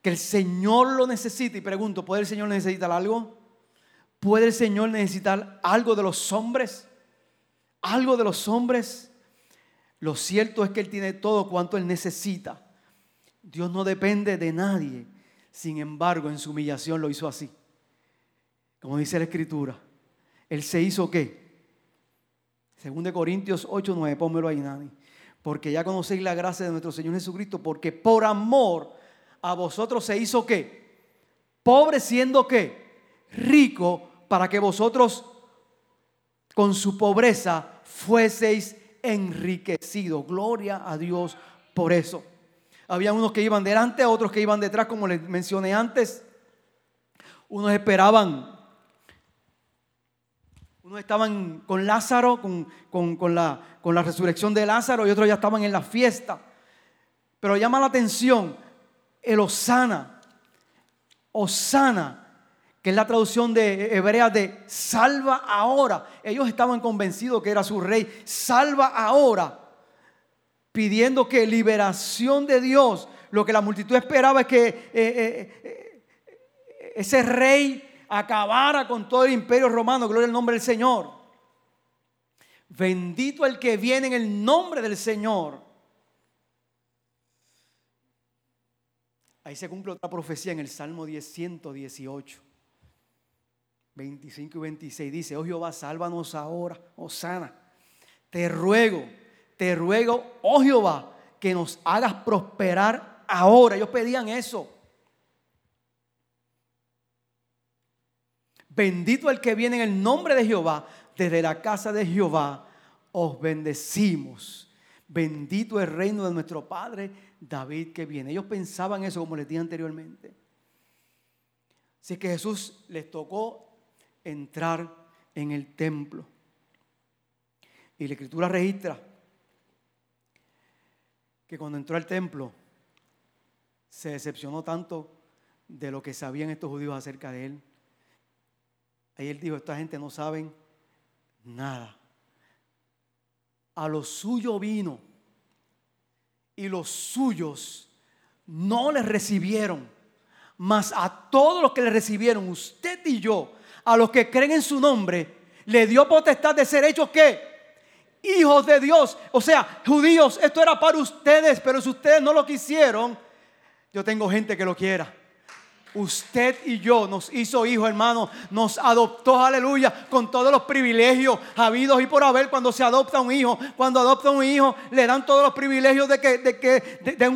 Que el Señor lo necesita. Y pregunto, ¿puede el Señor necesitar algo? ¿Puede el Señor necesitar algo de los hombres? ¿Algo de los hombres? Lo cierto es que Él tiene todo cuanto Él necesita. Dios no depende de nadie. Sin embargo, en su humillación lo hizo así. Como dice la Escritura. Él se hizo qué? Según Corintios 8, 9, pónmelo ahí, Nani. Porque ya conocéis la gracia de nuestro Señor Jesucristo, porque por amor a vosotros se hizo qué? Pobre siendo qué? Rico, para que vosotros con su pobreza fueseis enriquecidos. Gloria a Dios por eso. Había unos que iban delante, otros que iban detrás, como les mencioné antes. Unos esperaban unos estaban con Lázaro, con, la, con la resurrección de Lázaro, y otros ya estaban en la fiesta. Pero llama la atención el Osana. Osana, que es la traducción de hebrea de salva ahora. Ellos estaban convencidos que era su rey. Salva ahora. Pidiendo que liberación de Dios. Lo que la multitud esperaba es que eh, eh, eh, ese rey acabara con todo el imperio romano, gloria al nombre del Señor. Bendito el que viene en el nombre del Señor. Ahí se cumple otra profecía en el Salmo 10, 118, 25 y 26. Dice, oh Jehová, sálvanos ahora, oh sana. Te ruego, te ruego, oh Jehová, que nos hagas prosperar ahora. Ellos pedían eso. Bendito el que viene en el nombre de Jehová. Desde la casa de Jehová os bendecimos. Bendito el reino de nuestro Padre David que viene. Ellos pensaban eso como les dije anteriormente. Así que Jesús les tocó entrar en el templo. Y la escritura registra que cuando entró al templo se decepcionó tanto de lo que sabían estos judíos acerca de él Ahí él dijo, esta gente no saben nada. A lo suyo vino y los suyos no le recibieron. Mas a todos los que le recibieron, usted y yo, a los que creen en su nombre, le dio potestad de ser hechos qué? Hijos de Dios. O sea, judíos, esto era para ustedes, pero si ustedes no lo quisieron, yo tengo gente que lo quiera. Usted y yo nos hizo hijo, hermano, nos adoptó, aleluya, con todos los privilegios habidos y por haber cuando se adopta un hijo. Cuando adopta un hijo, le dan todos los privilegios de que, de que,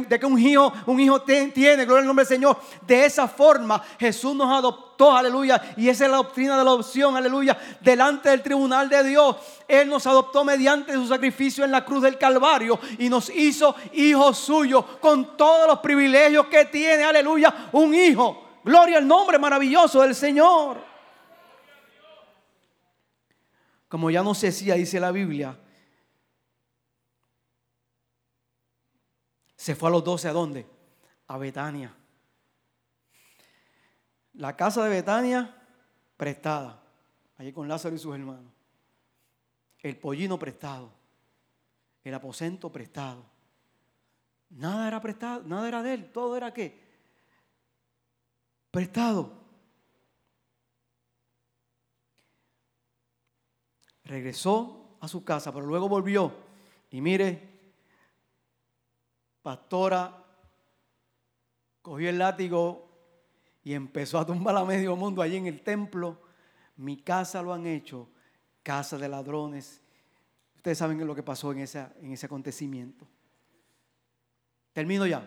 de, que un hijo, un hijo tiene, gloria al nombre del Señor. De esa forma, Jesús nos adoptó, aleluya, y esa es la doctrina de la adopción, aleluya, delante del tribunal de Dios. Él nos adoptó mediante su sacrificio en la cruz del Calvario y nos hizo hijos suyos con todos los privilegios que tiene, aleluya, un hijo. Gloria al nombre maravilloso del Señor. Como ya no se hacía, dice la Biblia, se fue a los doce a dónde? A Betania. La casa de Betania prestada, allí con Lázaro y sus hermanos. El pollino prestado, el aposento prestado. Nada era prestado, nada era de él, todo era qué? Prestado. Regresó a su casa, pero luego volvió. Y mire, pastora cogió el látigo y empezó a tumbar a medio mundo allí en el templo. Mi casa lo han hecho, casa de ladrones. Ustedes saben lo que pasó en, en ese acontecimiento. Termino ya.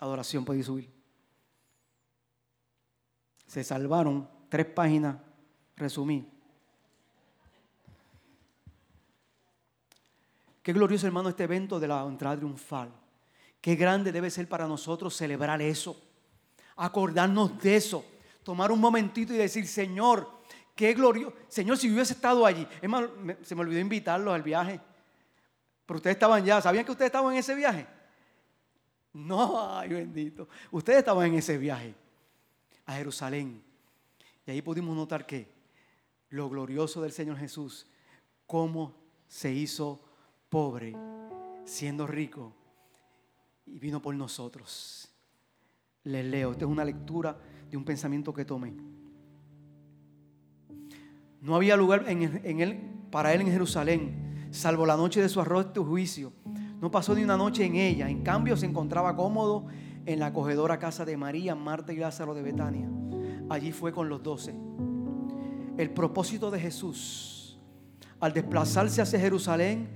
Adoración, puede subir. Se salvaron tres páginas, resumí. Qué glorioso, hermano, este evento de la entrada triunfal. Qué grande debe ser para nosotros celebrar eso. Acordarnos de eso. Tomar un momentito y decir, Señor, qué glorioso. Señor, si hubiese estado allí. Se me olvidó invitarlos al viaje. Pero ustedes estaban ya. ¿Sabían que ustedes estaban en ese viaje? No, ay bendito. Ustedes estaban en ese viaje a Jerusalén. Y ahí pudimos notar que lo glorioso del Señor Jesús, cómo se hizo pobre, siendo rico, y vino por nosotros. Les leo, esta es una lectura de un pensamiento que tomé. No había lugar en, él, para él en Jerusalén, salvo la noche de su arresto juicio no pasó ni una noche en ella. En cambio, se encontraba cómodo en la acogedora casa de María, Marta y Lázaro de Betania. Allí fue con los doce. El propósito de Jesús al desplazarse hacia Jerusalén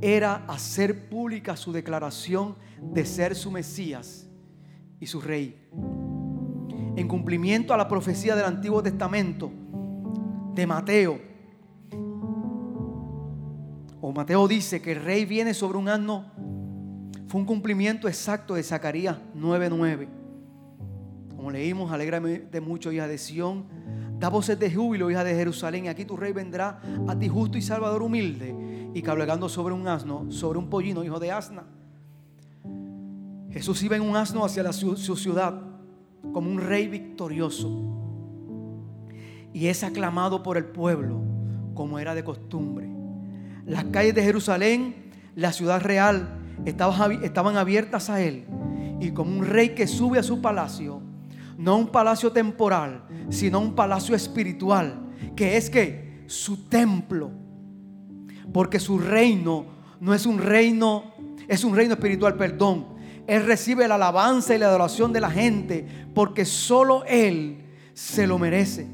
era hacer pública su declaración de ser su Mesías y su Rey. En cumplimiento a la profecía del Antiguo Testamento de Mateo, o Mateo dice que el rey viene sobre un asno, fue un cumplimiento exacto de Zacarías 9:9. Como leímos, alégrame de mucho, hija de Sión. Da voces de júbilo, hija de Jerusalén. Y aquí tu rey vendrá a ti justo y salvador humilde. Y cabalgando sobre un asno, sobre un pollino, hijo de asna. Jesús iba en un asno hacia su ciudad como un rey victorioso. Y es aclamado por el pueblo como era de costumbre. Las calles de Jerusalén, la ciudad real, estaban abiertas a él. Y como un rey que sube a su palacio, no un palacio temporal, sino un palacio espiritual, que es que su templo, porque su reino no es un reino, es un reino espiritual, perdón. Él recibe la alabanza y la adoración de la gente, porque solo Él se lo merece.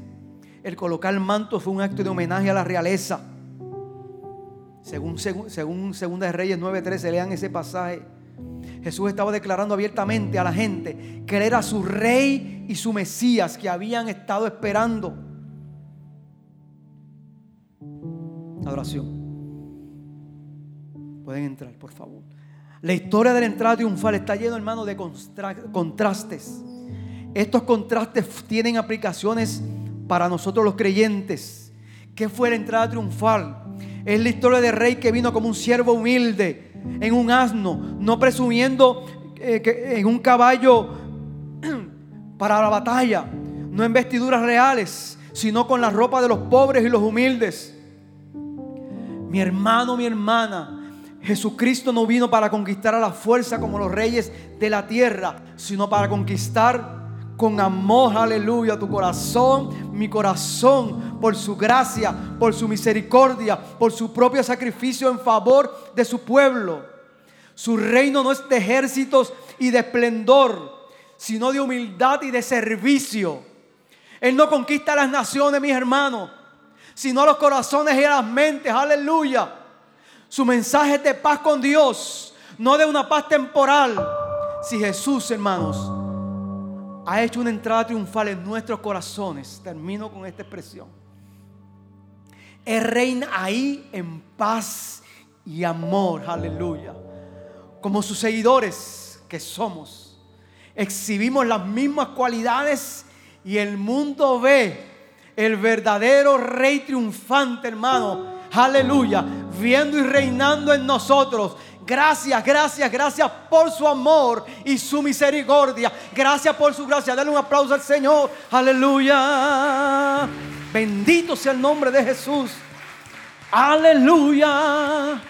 El colocar el manto fue un acto de homenaje a la realeza según, según, Segunda de Reyes 9:13, lean ese pasaje. Jesús estaba declarando abiertamente a la gente que Él era su rey y su Mesías que habían estado esperando. Adoración. Pueden entrar, por favor. La historia de la entrada triunfal está llena, hermano, de contrastes. Estos contrastes tienen aplicaciones para nosotros los creyentes. ¿Qué fue la entrada triunfal? Es la historia del rey que vino como un siervo humilde, en un asno, no presumiendo eh, que en un caballo para la batalla, no en vestiduras reales, sino con la ropa de los pobres y los humildes. Mi hermano, mi hermana, Jesucristo no vino para conquistar a la fuerza como los reyes de la tierra, sino para conquistar con amor, aleluya, tu corazón, mi corazón, por su gracia, por su misericordia, por su propio sacrificio en favor de su pueblo. Su reino no es de ejércitos y de esplendor, sino de humildad y de servicio. Él no conquista las naciones, mis hermanos, sino los corazones y las mentes, aleluya. Su mensaje es de paz con Dios, no de una paz temporal. Si Jesús, hermanos, ha hecho una entrada triunfal en nuestros corazones. Termino con esta expresión. Él reina ahí en paz y amor. Aleluya. Como sus seguidores que somos, exhibimos las mismas cualidades y el mundo ve el verdadero rey triunfante, hermano. Aleluya. Viendo y reinando en nosotros gracias, gracias, gracias por su amor y su misericordia. Gracias por su gracia. Dale un aplauso al Señor. Aleluya. Bendito sea el nombre de Jesús. Aleluya.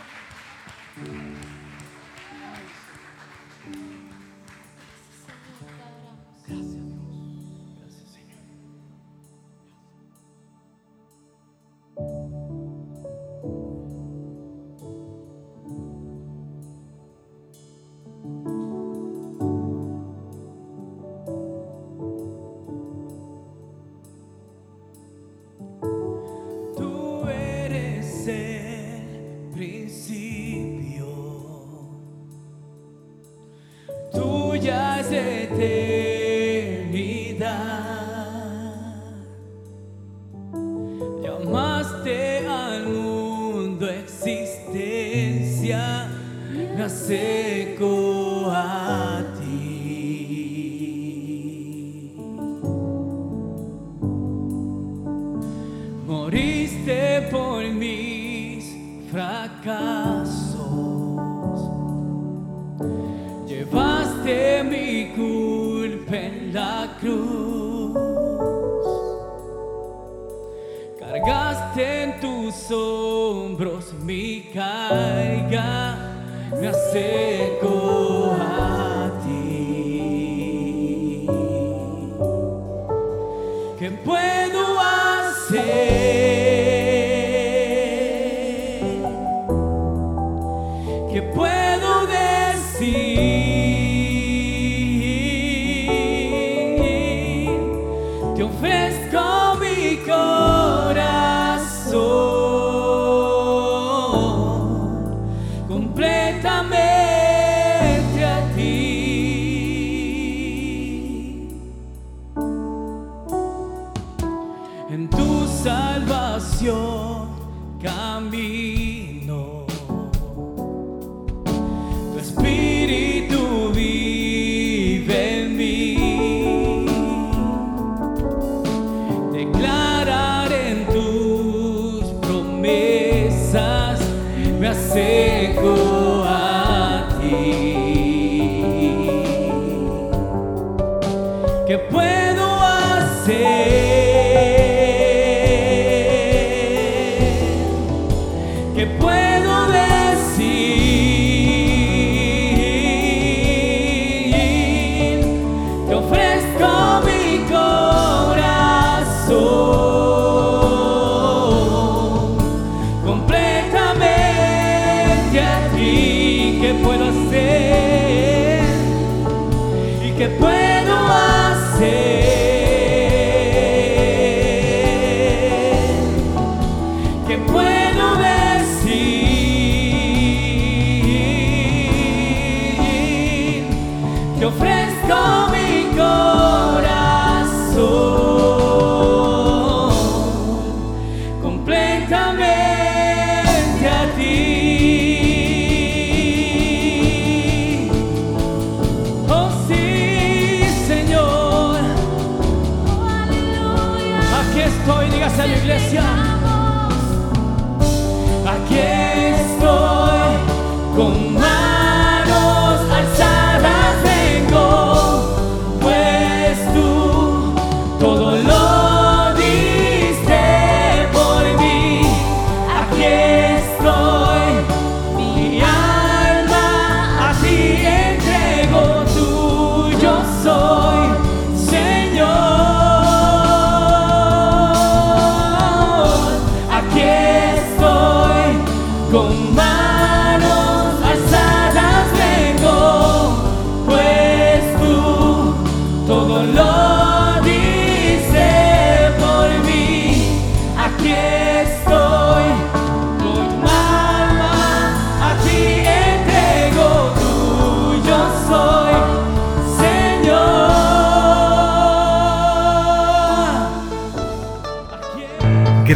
Acerco a ti. Moriste por mis fracasos. Llevaste mi culpa en la cruz. Cargaste en tus hombros mi carga. Me